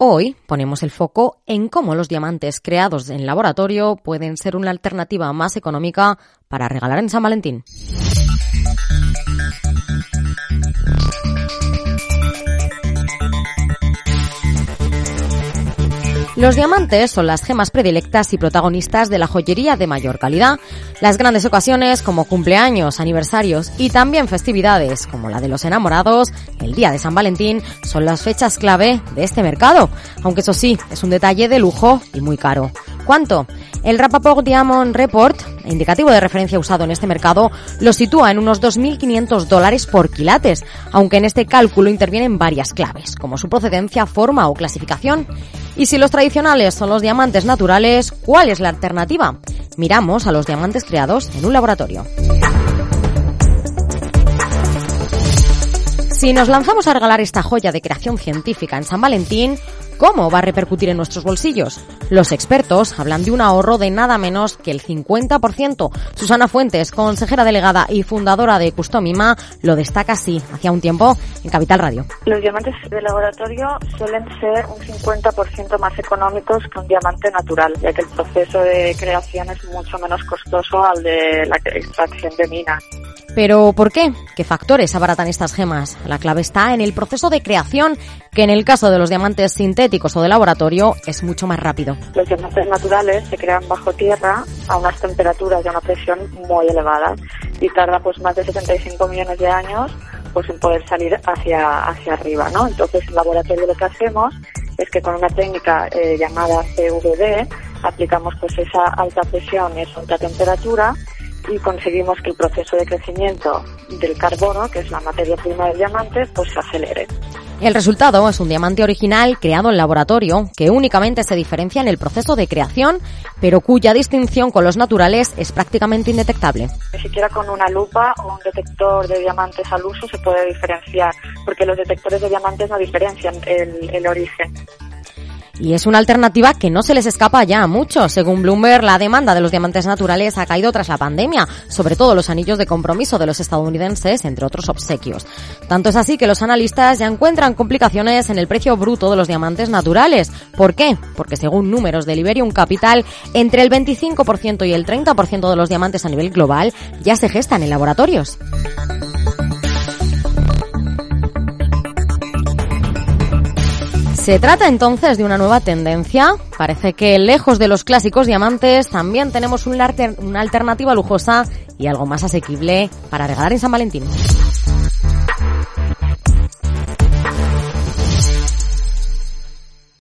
Hoy ponemos el foco en cómo los diamantes creados en laboratorio pueden ser una alternativa más económica para regalar en San Valentín. Los diamantes son las gemas predilectas y protagonistas de la joyería de mayor calidad. Las grandes ocasiones como cumpleaños, aniversarios y también festividades como la de los enamorados, el día de San Valentín, son las fechas clave de este mercado. Aunque eso sí, es un detalle de lujo y muy caro. ¿Cuánto? El Rapaport Diamond Report, indicativo de referencia usado en este mercado, lo sitúa en unos 2.500 dólares por quilates, aunque en este cálculo intervienen varias claves, como su procedencia, forma o clasificación. Y si los tradicionales son los diamantes naturales, ¿cuál es la alternativa? Miramos a los diamantes creados en un laboratorio. Si nos lanzamos a regalar esta joya de creación científica en San Valentín, ¿Cómo va a repercutir en nuestros bolsillos? Los expertos hablan de un ahorro de nada menos que el 50%. Susana Fuentes, consejera delegada y fundadora de Customima, lo destaca así, hacía un tiempo, en Capital Radio. Los diamantes de laboratorio suelen ser un 50% más económicos que un diamante natural, ya que el proceso de creación es mucho menos costoso al de la extracción de mina. Pero ¿por qué? ¿Qué factores abaratan estas gemas? La clave está en el proceso de creación, que en el caso de los diamantes sintéticos o de laboratorio es mucho más rápido. Los diamantes naturales se crean bajo tierra a unas temperaturas y a una presión muy elevadas y tarda pues más de 75 millones de años pues en poder salir hacia, hacia arriba, ¿no? Entonces en laboratorio lo que hacemos es que con una técnica eh, llamada CVD aplicamos pues esa alta presión y esa alta temperatura y conseguimos que el proceso de crecimiento del carbono, que es la materia prima del diamante, pues se acelere. El resultado es un diamante original creado en laboratorio que únicamente se diferencia en el proceso de creación, pero cuya distinción con los naturales es prácticamente indetectable. Ni siquiera con una lupa o un detector de diamantes al uso se puede diferenciar, porque los detectores de diamantes no diferencian el, el origen. Y es una alternativa que no se les escapa ya a muchos. Según Bloomberg, la demanda de los diamantes naturales ha caído tras la pandemia, sobre todo los anillos de compromiso de los estadounidenses, entre otros obsequios. Tanto es así que los analistas ya encuentran complicaciones en el precio bruto de los diamantes naturales. ¿Por qué? Porque según números de Liberium Capital, entre el 25% y el 30% de los diamantes a nivel global ya se gestan en laboratorios. Se trata entonces de una nueva tendencia. Parece que lejos de los clásicos diamantes también tenemos una alternativa lujosa y algo más asequible para regalar en San Valentín.